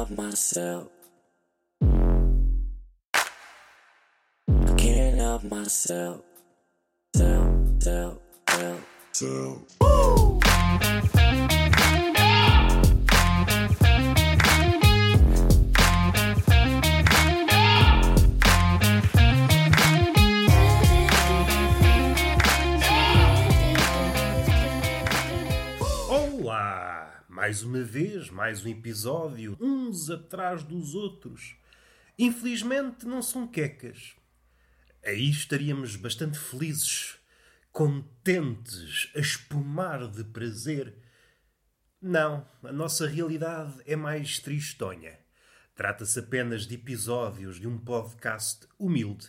help myself. I can't help myself. Self, self, self, self. Olá! Mais uma vez, mais um episódio, uns atrás dos outros. Infelizmente não são quecas. Aí estaríamos bastante felizes, contentes, a espumar de prazer. Não, a nossa realidade é mais tristonha. Trata-se apenas de episódios de um podcast humilde,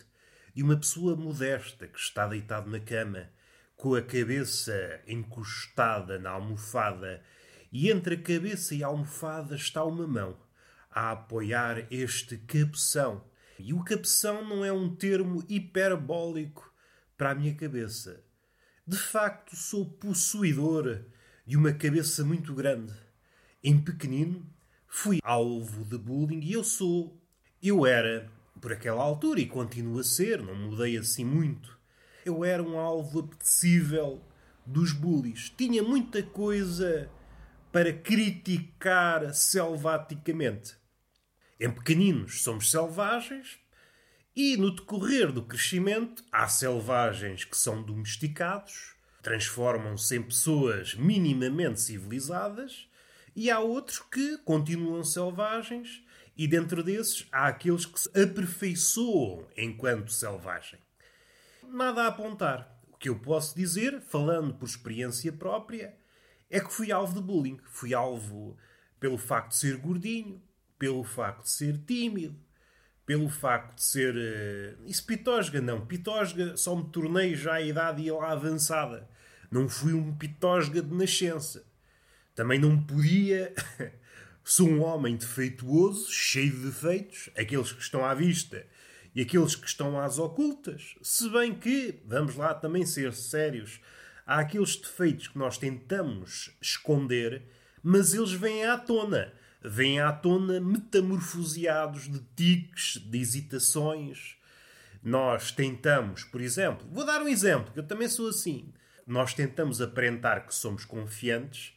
de uma pessoa modesta que está deitado na cama, com a cabeça encostada na almofada, e entre a cabeça e a almofada está uma mão a apoiar este cabeção. E o cabeção não é um termo hiperbólico para a minha cabeça. De facto, sou possuidor de uma cabeça muito grande. Em pequenino, fui alvo de bullying e eu sou. Eu era, por aquela altura, e continuo a ser, não mudei assim muito. Eu era um alvo apetecível dos bullies. Tinha muita coisa para criticar selvaticamente. Em pequeninos somos selvagens e no decorrer do crescimento há selvagens que são domesticados, transformam-se em pessoas minimamente civilizadas e há outros que continuam selvagens e dentro desses há aqueles que se aperfeiçoam enquanto selvagem. Nada a apontar. O que eu posso dizer, falando por experiência própria, é que fui alvo de bullying. Fui alvo pelo facto de ser gordinho, pelo facto de ser tímido, pelo facto de ser. Uh, isso pitosga, não. Pitosga só me tornei já à idade lá avançada. Não fui um pitosga de nascença. Também não podia. Sou um homem defeituoso, cheio de defeitos, aqueles que estão à vista e aqueles que estão às ocultas. Se bem que, vamos lá também ser sérios, há aqueles defeitos que nós tentamos esconder, mas eles vêm à tona. Vêm à tona metamorfoseados de tiques, de hesitações. Nós tentamos, por exemplo, vou dar um exemplo, que eu também sou assim. Nós tentamos aparentar que somos confiantes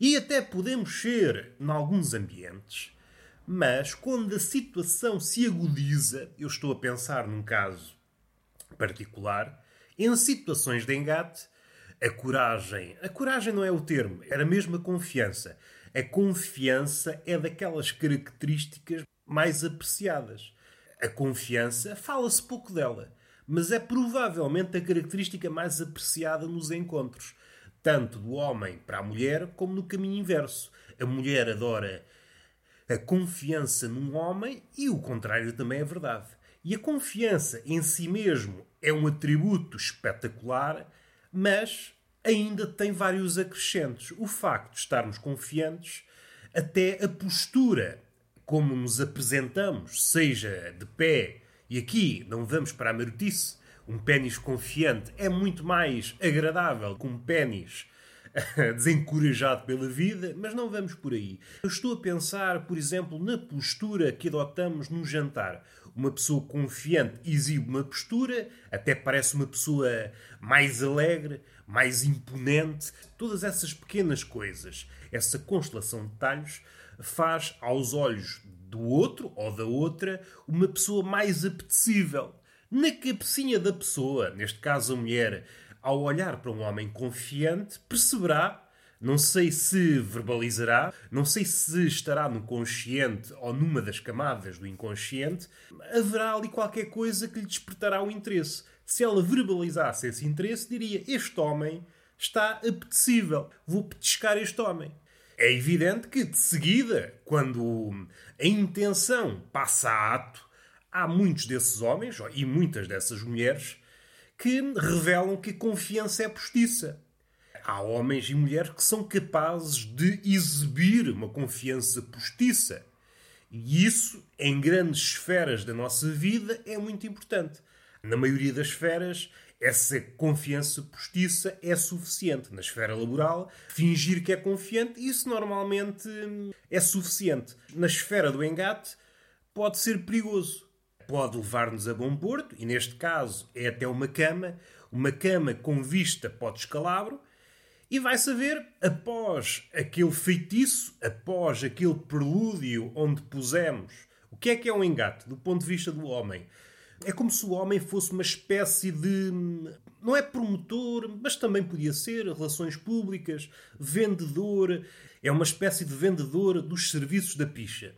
e até podemos ser em alguns ambientes, mas quando a situação se agudiza, eu estou a pensar num caso particular, em situações de engate, a coragem, a coragem não é o termo, era mesmo a confiança. A confiança é daquelas características mais apreciadas. A confiança, fala-se pouco dela, mas é provavelmente a característica mais apreciada nos encontros, tanto do homem para a mulher como no caminho inverso. A mulher adora a confiança num homem e o contrário também é verdade. E a confiança em si mesmo é um atributo espetacular, mas ainda tem vários acrescentos. O facto de estarmos confiantes, até a postura como nos apresentamos, seja de pé, e aqui não vamos para a marotice, um pênis confiante é muito mais agradável que um pênis desencorajado pela vida, mas não vamos por aí. Eu estou a pensar, por exemplo, na postura que adotamos no jantar. Uma pessoa confiante exibe uma postura, até parece uma pessoa mais alegre, mais imponente. Todas essas pequenas coisas, essa constelação de detalhes, faz aos olhos do outro ou da outra uma pessoa mais apetecível. Na cabecinha da pessoa, neste caso a mulher, ao olhar para um homem confiante, perceberá, não sei se verbalizará, não sei se estará no consciente ou numa das camadas do inconsciente, haverá ali qualquer coisa que lhe despertará o interesse. Se ela verbalizasse esse interesse, diria: Este homem está apetecível, vou petiscar este homem. É evidente que, de seguida, quando a intenção passa a ato, há muitos desses homens e muitas dessas mulheres que revelam que a confiança é postiça. Há homens e mulheres que são capazes de exibir uma confiança postiça. E isso, em grandes esferas da nossa vida, é muito importante. Na maioria das esferas, essa confiança postiça é suficiente. Na esfera laboral, fingir que é confiante, isso normalmente hum, é suficiente. Na esfera do engate, pode ser perigoso. Pode levar-nos a bom porto, e neste caso é até uma cama, uma cama com vista para o descalabro, e vai saber, após aquele feitiço, após aquele prelúdio onde pusemos, o que é que é um engate do ponto de vista do homem? É como se o homem fosse uma espécie de. Não é promotor, mas também podia ser, relações públicas, vendedor. É uma espécie de vendedor dos serviços da picha.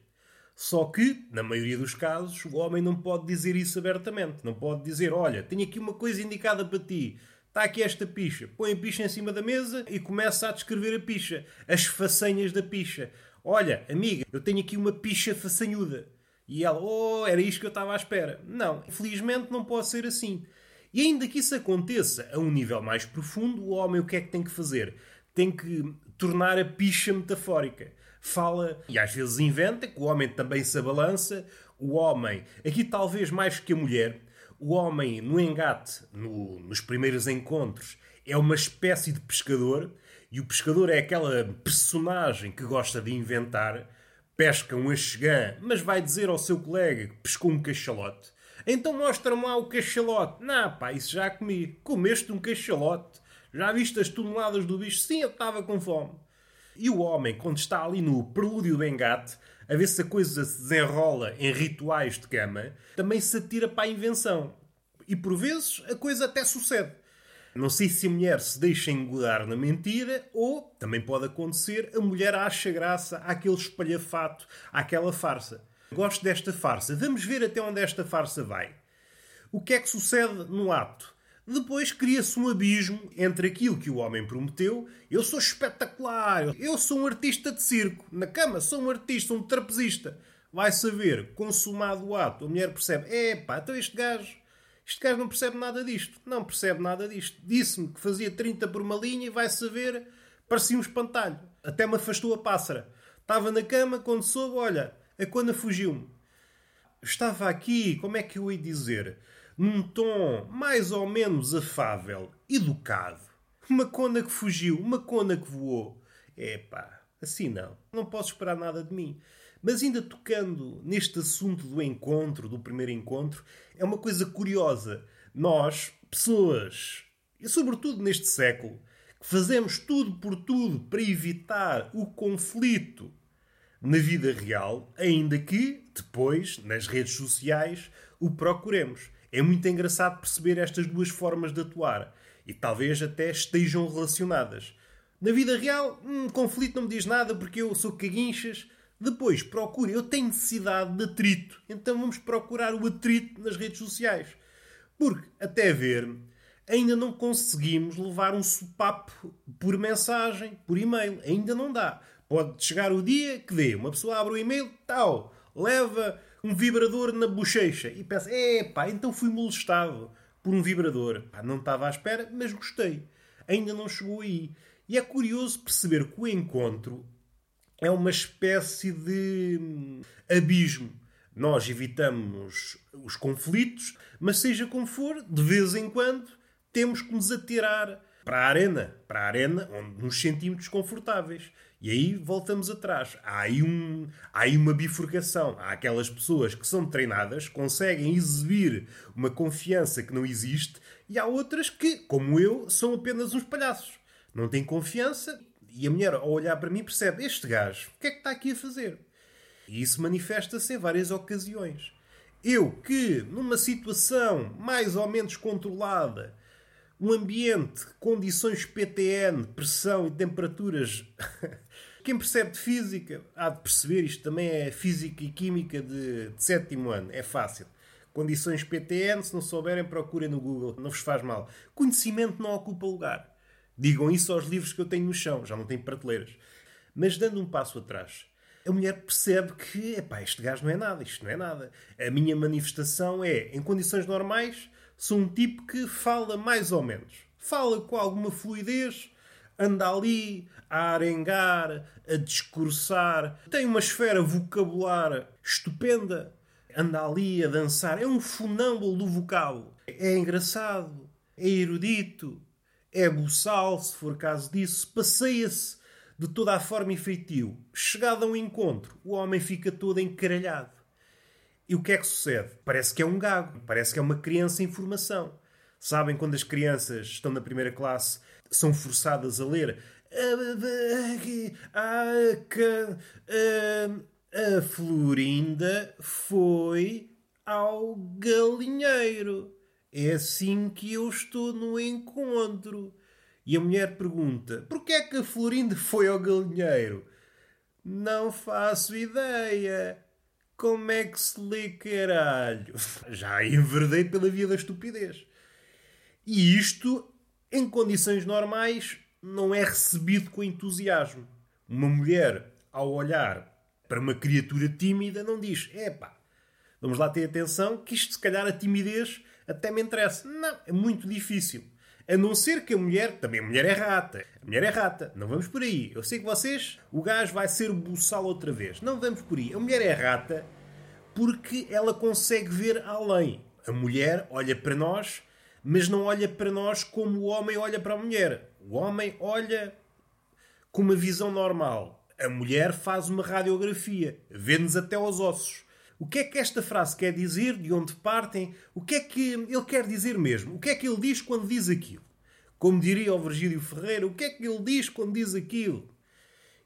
Só que, na maioria dos casos, o homem não pode dizer isso abertamente. Não pode dizer: Olha, tenho aqui uma coisa indicada para ti. Está aqui esta picha. Põe a picha em cima da mesa e começa a descrever a picha. As façanhas da picha. Olha, amiga, eu tenho aqui uma picha façanhuda. E ela, oh, era isto que eu estava à espera. Não, infelizmente não pode ser assim. E ainda que isso aconteça a um nível mais profundo, o homem o que é que tem que fazer? Tem que tornar a picha metafórica. Fala e às vezes inventa que o homem também se abalança. O homem, aqui talvez mais que a mulher, o homem no engate, no, nos primeiros encontros, é uma espécie de pescador. E o pescador é aquela personagem que gosta de inventar pesca um axegã, mas vai dizer ao seu colega que pescou um cachalote. Então mostra-me lá o cachalote. Não, pá, isso já comi. Comeste um cachalote. Já viste as toneladas do bicho? Sim, eu estava com fome. E o homem, quando está ali no prelúdio do engate, a ver se a coisa se desenrola em rituais de cama, também se atira para a invenção. E por vezes a coisa até sucede. Não sei se a mulher se deixa engodar na mentira ou, também pode acontecer, a mulher acha graça àquele espalhafato, àquela farsa. Gosto desta farsa. Vamos ver até onde esta farsa vai. O que é que sucede no ato? Depois cria-se um abismo entre aquilo que o homem prometeu. Eu sou espetacular, eu sou um artista de circo. Na cama, sou um artista, um trapezista. Vai saber, consumado o ato, a mulher percebe: epá, então este gajo este gajo não percebe nada disto. Não percebe nada disto. Disse-me que fazia 30 por uma linha e vai saber, parecia um espantalho. Até me afastou a pássara. Estava na cama quando soube, olha, a cona fugiu-me. Estava aqui, como é que eu ia dizer? Num tom mais ou menos afável, educado. Uma cona que fugiu, uma cona que voou. Epá, assim não. Não posso esperar nada de mim. Mas ainda tocando neste assunto do encontro, do primeiro encontro, é uma coisa curiosa. Nós, pessoas, e sobretudo neste século, que fazemos tudo por tudo para evitar o conflito na vida real, ainda que depois, nas redes sociais, o procuremos. É muito engraçado perceber estas duas formas de atuar e talvez até estejam relacionadas. Na vida real, um conflito não me diz nada porque eu sou caguinchas depois procure, eu tenho necessidade de atrito, então vamos procurar o atrito nas redes sociais. Porque, até ver, ainda não conseguimos levar um sopapo por mensagem, por e-mail. Ainda não dá. Pode chegar o dia que dê. Uma pessoa abre o e-mail, tal, leva um vibrador na bochecha e pensa: epá, então fui molestado por um vibrador. Pá, não estava à espera, mas gostei. Ainda não chegou aí. E é curioso perceber que o encontro é uma espécie de hum, abismo. Nós evitamos os conflitos, mas seja como for, de vez em quando temos que nos atirar para a arena, para a arena onde nos sentimos desconfortáveis. E aí voltamos atrás. Há aí, um, há aí uma bifurcação. Há aquelas pessoas que são treinadas, conseguem exibir uma confiança que não existe, e há outras que, como eu, são apenas uns palhaços. Não têm confiança e a mulher, ao olhar para mim, percebe: este gajo, o que é que está aqui a fazer? E isso manifesta-se em várias ocasiões. Eu que, numa situação mais ou menos controlada, um ambiente, condições PTN, pressão e temperaturas. Quem percebe de física há de perceber, isto também é física e química de, de sétimo ano, é fácil. Condições PTN, se não souberem, procurem no Google, não vos faz mal. Conhecimento não ocupa lugar. Digam isso aos livros que eu tenho no chão, já não tenho prateleiras. Mas dando um passo atrás, a mulher percebe que, epá, este gajo não é nada, isto não é nada. A minha manifestação é, em condições normais, sou um tipo que fala mais ou menos. Fala com alguma fluidez, anda ali a arengar, a discursar, tem uma esfera vocabular estupenda, anda ali a dançar. É um funâmbulo do vocábulo. É engraçado, é erudito, é buçal, se for caso disso, passeia-se de toda a forma e feitio. Chegado a um encontro, o homem fica todo encaralhado. E o que é que sucede? Parece que é um gago, parece que é uma criança em formação. Sabem quando as crianças estão na primeira classe, são forçadas a ler a, a Florinda foi ao galinheiro. É assim que eu estou no encontro. E a mulher pergunta: Porquê é que a Florinda foi ao galinheiro? Não faço ideia. Como é que se lê caralho? Já enverdei pela via da estupidez. E isto, em condições normais, não é recebido com entusiasmo. Uma mulher, ao olhar para uma criatura tímida, não diz: epá, vamos lá ter atenção que isto, se calhar, a timidez até me interessa. Não, é muito difícil. A não ser que a mulher, também a mulher é rata. A mulher é rata. Não vamos por aí. Eu sei que vocês, o gajo vai ser buçal outra vez. Não vamos por aí. A mulher é rata porque ela consegue ver além. A mulher olha para nós, mas não olha para nós como o homem olha para a mulher. O homem olha com uma visão normal. A mulher faz uma radiografia, vê-nos até aos ossos. O que é que esta frase quer dizer? De onde partem? O que é que ele quer dizer mesmo? O que é que ele diz quando diz aquilo? Como diria o Virgílio Ferreira, o que é que ele diz quando diz aquilo?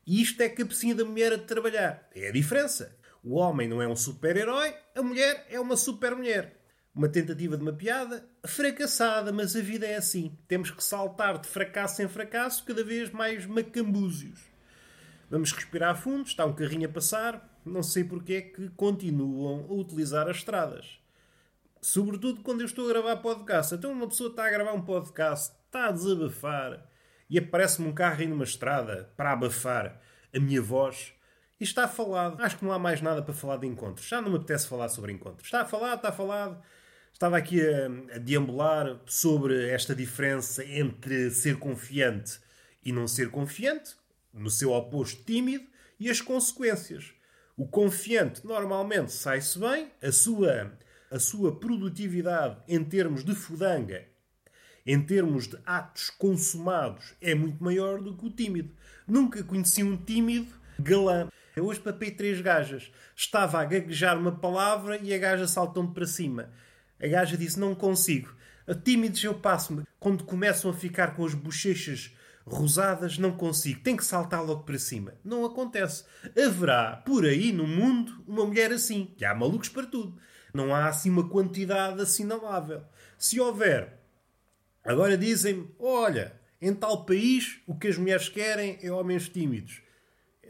E isto é a cabecinha da mulher a trabalhar. É a diferença. O homem não é um super-herói, a mulher é uma super-mulher. Uma tentativa de uma piada fracassada, mas a vida é assim. Temos que saltar de fracasso em fracasso, cada vez mais macambúzios. Vamos respirar fundo, está um carrinho a passar, não sei porque é que continuam a utilizar as estradas. Sobretudo quando eu estou a gravar podcast. Então uma pessoa está a gravar um podcast, está a desabafar e aparece-me um carro aí numa estrada para abafar a minha voz e está falado. Acho que não há mais nada para falar de encontros. Já não me apetece falar sobre encontros. Está falado, está falado. Estava aqui a, a deambular sobre esta diferença entre ser confiante e não ser confiante, no seu oposto tímido, e as consequências. O confiante normalmente sai-se bem, a sua, a sua produtividade em termos de fudanga, em termos de atos consumados, é muito maior do que o tímido. Nunca conheci um tímido galã. Hoje papei três gajas. Estava a gaguejar uma palavra e a gaja saltou-me para cima. A gaja disse: Não consigo. Tímidos eu passo-me. Quando começam a ficar com as bochechas rosadas, não consigo. Tem que saltar logo para cima. Não acontece. Haverá por aí no mundo uma mulher assim. Que há malucos para tudo. Não há assim uma quantidade assinalável. Se houver, agora dizem-me: olha, em tal país o que as mulheres querem é homens tímidos.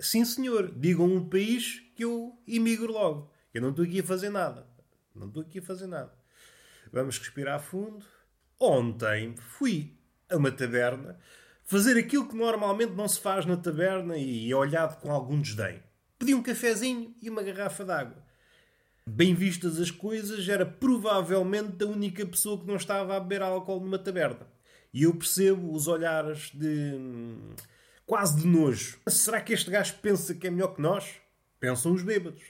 Sim, senhor, digam um país que eu imigro logo. Eu não estou aqui a fazer nada. Não estou aqui a fazer nada. Vamos respirar fundo. Ontem fui a uma taberna fazer aquilo que normalmente não se faz na taberna e é olhado com algum desdém. Pedi um cafezinho e uma garrafa de água. Bem vistas as coisas, era provavelmente a única pessoa que não estava a beber álcool numa taberna. E eu percebo os olhares de. quase de nojo. Será que este gajo pensa que é melhor que nós? Pensam os bêbados.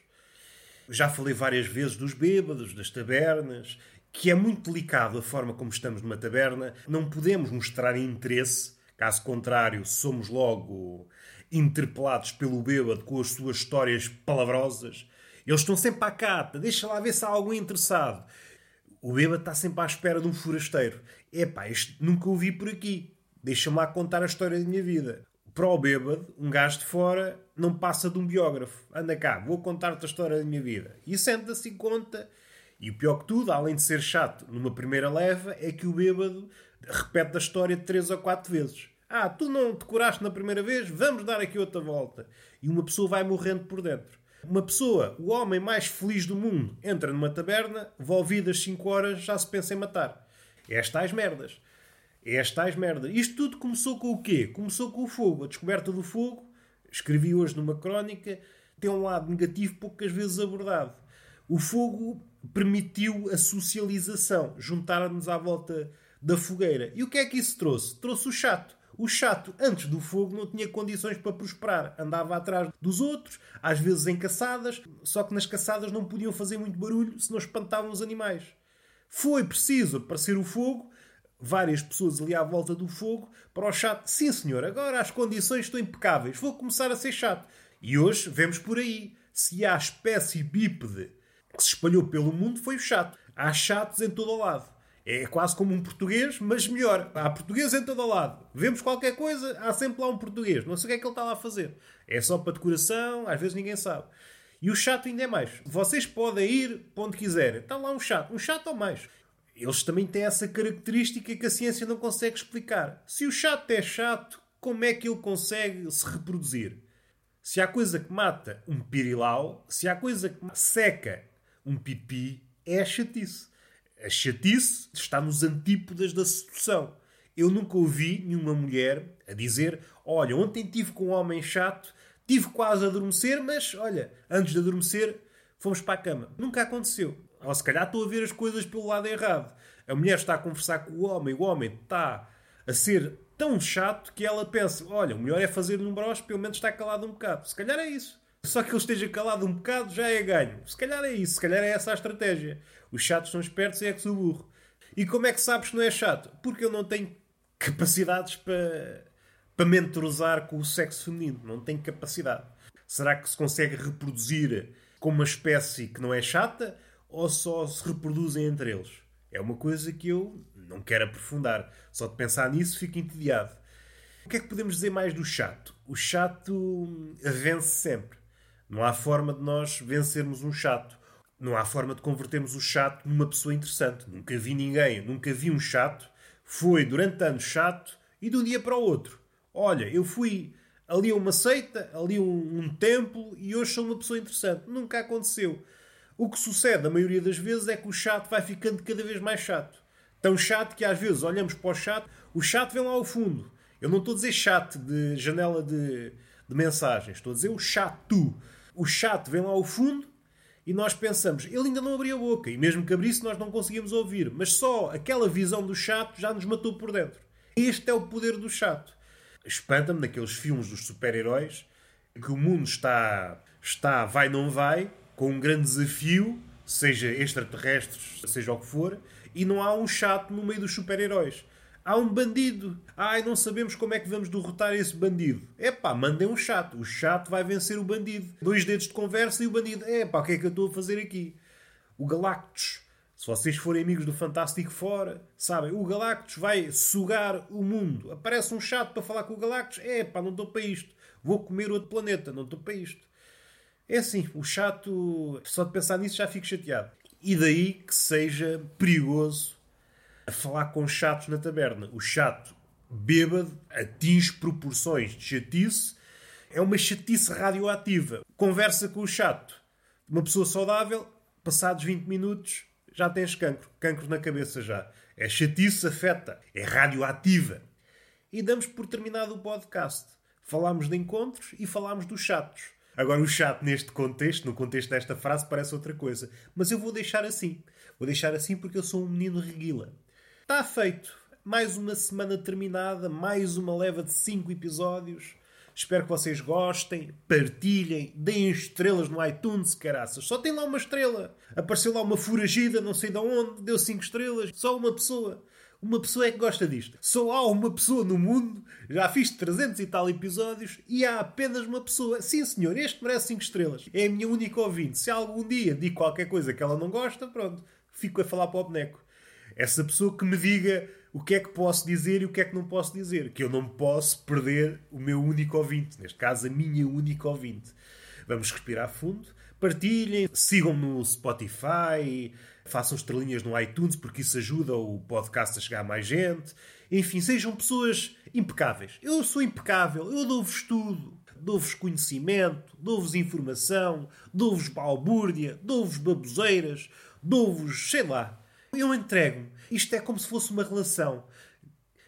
Já falei várias vezes dos bêbados, das tabernas, que é muito delicado a forma como estamos numa taberna. Não podemos mostrar interesse, caso contrário, somos logo interpelados pelo bêbado com as suas histórias palavrosas. Eles estão sempre à cata, deixa lá ver se há algum interessado. O bêbado está sempre à espera de um forasteiro. Epá, isto nunca o vi por aqui. Deixa-me lá contar a história da minha vida. Para o bêbado, um gajo de fora não passa de um biógrafo. Anda cá, vou contar-te a história da minha vida. E senta-se e conta e o pior que tudo, além de ser chato numa primeira leva, é que o bêbado repete a história três ou quatro vezes. Ah, tu não decoraste na primeira vez? Vamos dar aqui outra volta. E uma pessoa vai morrendo por dentro. Uma pessoa, o homem mais feliz do mundo, entra numa taberna, volvidas 5 horas, já se pensa em matar. É as tais merdas. É as tais merdas. Isto tudo começou com o quê? Começou com o fogo. A descoberta do fogo, escrevi hoje numa crónica, tem um lado negativo poucas vezes abordado. O fogo permitiu a socialização, juntar-nos à volta da fogueira. E o que é que isso trouxe? Trouxe o chato. O chato, antes do fogo, não tinha condições para prosperar. Andava atrás dos outros, às vezes em caçadas, só que nas caçadas não podiam fazer muito barulho se não espantavam os animais. Foi preciso aparecer o fogo, várias pessoas ali à volta do fogo para o chato. Sim, senhor, agora as condições estão impecáveis, vou começar a ser chato. E hoje vemos por aí. Se há espécie bípede que se espalhou pelo mundo, foi o chato. Há chatos em todo o lado. É quase como um português, mas melhor. Há português em todo o lado. Vemos qualquer coisa, há sempre lá um português. Não sei o que é que ele está lá a fazer. É só para decoração, às vezes ninguém sabe. E o chato ainda é mais. Vocês podem ir para onde quiserem. Está lá um chato. Um chato ou mais. Eles também têm essa característica que a ciência não consegue explicar. Se o chato é chato, como é que ele consegue se reproduzir? Se há coisa que mata um pirilau, se há coisa que seca um pipi, é a chatice. A chatice está nos antípodas da sedução. Eu nunca ouvi nenhuma mulher a dizer: Olha, ontem tive com um homem chato, tive quase a adormecer, mas olha, antes de adormecer, fomos para a cama. Nunca aconteceu. Ou se calhar estou a ver as coisas pelo lado errado. A mulher está a conversar com o homem, o homem está a ser tão chato que ela pensa: olha, o melhor é fazer num broche, pelo menos está calado um bocado. Se calhar é isso. Só que ele esteja calado um bocado já é ganho. Se calhar é isso, se calhar é essa a estratégia. Os chatos são espertos e é que sou burro. E como é que sabes que não é chato? Porque eu não tenho capacidades para, para mentorizar com o sexo feminino. Não tenho capacidade. Será que se consegue reproduzir com uma espécie que não é chata? ou só se reproduzem entre eles? É uma coisa que eu não quero aprofundar. Só de pensar nisso fico entediado. O que é que podemos dizer mais do chato? O chato vence sempre. Não há forma de nós vencermos um chato. Não há forma de convertermos o chato numa pessoa interessante. Nunca vi ninguém, nunca vi um chato. Foi durante anos chato e de um dia para o outro. Olha, eu fui ali a uma seita, ali a um, um templo e hoje sou uma pessoa interessante. Nunca aconteceu. O que sucede, a maioria das vezes, é que o chato vai ficando cada vez mais chato. Tão chato que às vezes olhamos para o chato, o chato vem lá ao fundo. Eu não estou a dizer chato de janela de, de mensagens, estou a dizer o chato. O chato vem lá ao fundo e nós pensamos, ele ainda não abriu a boca, e mesmo que abrisse nós não conseguimos ouvir, mas só aquela visão do chato já nos matou por dentro. Este é o poder do chato. Espanta-me naqueles filmes dos super-heróis que o mundo está, está vai não vai, com um grande desafio, seja extraterrestres, seja o que for, e não há um chato no meio dos super-heróis. Há um bandido. Ai, não sabemos como é que vamos derrotar esse bandido. Epá, mandem um chato. O chato vai vencer o bandido. Dois dedos de conversa e o bandido. Epá, o que é que eu estou a fazer aqui? O Galactus. Se vocês forem amigos do Fantástico Fora, sabem, o Galactus vai sugar o mundo. Aparece um chato para falar com o Galactus. Epá, não estou para isto. Vou comer outro planeta. Não estou para isto. É assim, o chato, só de pensar nisso já fico chateado. E daí que seja perigoso a falar com chatos na taberna. O chato bêbado atinge proporções de chatice, é uma chatice radioativa. Conversa com o chato, uma pessoa saudável, passados 20 minutos já tens cancro, cancro na cabeça já. É chatice, afeta, é radioativa. E damos por terminado o podcast. Falámos de encontros e falámos dos chatos. Agora, o chato neste contexto, no contexto desta frase, parece outra coisa. Mas eu vou deixar assim. Vou deixar assim porque eu sou um menino reguila. Está feito. Mais uma semana terminada, mais uma leva de 5 episódios. Espero que vocês gostem, partilhem, deem estrelas no iTunes, caraças. Só tem lá uma estrela. Apareceu lá uma furagida, não sei de onde, deu 5 estrelas. Só uma pessoa. Uma pessoa é que gosta disto. Só há uma pessoa no mundo, já fiz 300 e tal episódios, e há apenas uma pessoa. Sim, senhor, este merece 5 estrelas. É a minha única ouvinte. Se algum dia digo qualquer coisa que ela não gosta, pronto, fico a falar para o boneco. Essa pessoa que me diga o que é que posso dizer e o que é que não posso dizer. Que eu não posso perder o meu único ouvinte. Neste caso, a minha única ouvinte. Vamos respirar fundo. Partilhem, sigam-me no Spotify, façam estrelinhas no iTunes porque isso ajuda o podcast a chegar a mais gente. Enfim, sejam pessoas impecáveis. Eu sou impecável, eu dou-vos tudo. Dou-vos conhecimento, dou-vos informação, dou-vos balbúrdia, dou-vos baboseiras, dou-vos, sei lá. Eu entrego-me. Isto é como se fosse uma relação.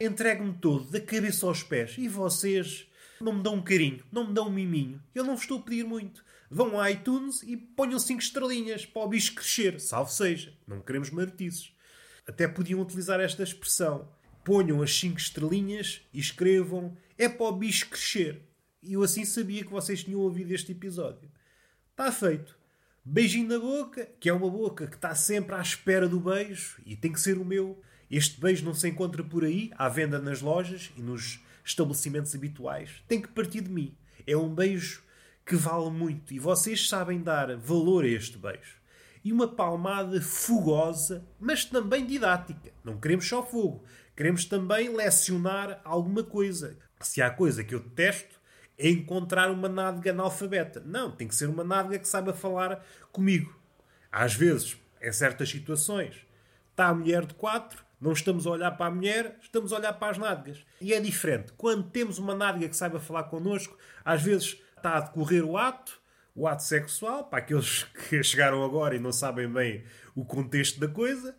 Entrego-me todo, da cabeça aos pés. E vocês não me dão um carinho, não me dão um miminho. Eu não vos estou a pedir muito vão ao iTunes e ponham 5 estrelinhas para o bicho crescer. Salve seja. Não queremos martices. Até podiam utilizar esta expressão. Ponham as 5 estrelinhas e escrevam é para o bicho crescer. E eu assim sabia que vocês tinham ouvido este episódio. Está feito. Beijinho na boca, que é uma boca que está sempre à espera do beijo e tem que ser o meu. Este beijo não se encontra por aí, à venda nas lojas e nos estabelecimentos habituais. Tem que partir de mim. É um beijo que vale muito e vocês sabem dar valor a este beijo. E uma palmada fogosa, mas também didática. Não queremos só fogo, queremos também lecionar alguma coisa. Se há coisa que eu detesto, é encontrar uma nádega analfabeta. Não, tem que ser uma nádega que saiba falar comigo. Às vezes, em certas situações, está a mulher de quatro, não estamos a olhar para a mulher, estamos a olhar para as nádegas. E é diferente. Quando temos uma nádega que saiba falar connosco, às vezes está a decorrer o ato, o ato sexual, para aqueles que chegaram agora e não sabem bem o contexto da coisa,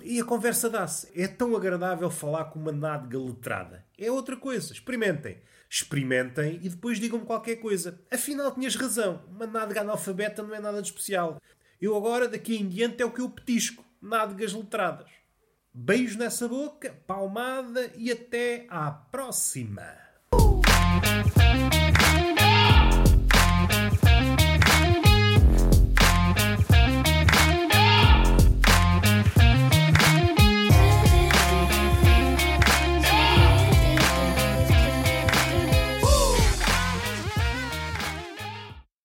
e a conversa dá-se. É tão agradável falar com uma nádega letrada. É outra coisa. Experimentem. Experimentem e depois digam-me qualquer coisa. Afinal, tinhas razão. Uma nádega analfabeta não é nada de especial. Eu agora, daqui em diante, é o que eu petisco. Nádegas letradas. Beijo nessa boca, palmada e até à próxima.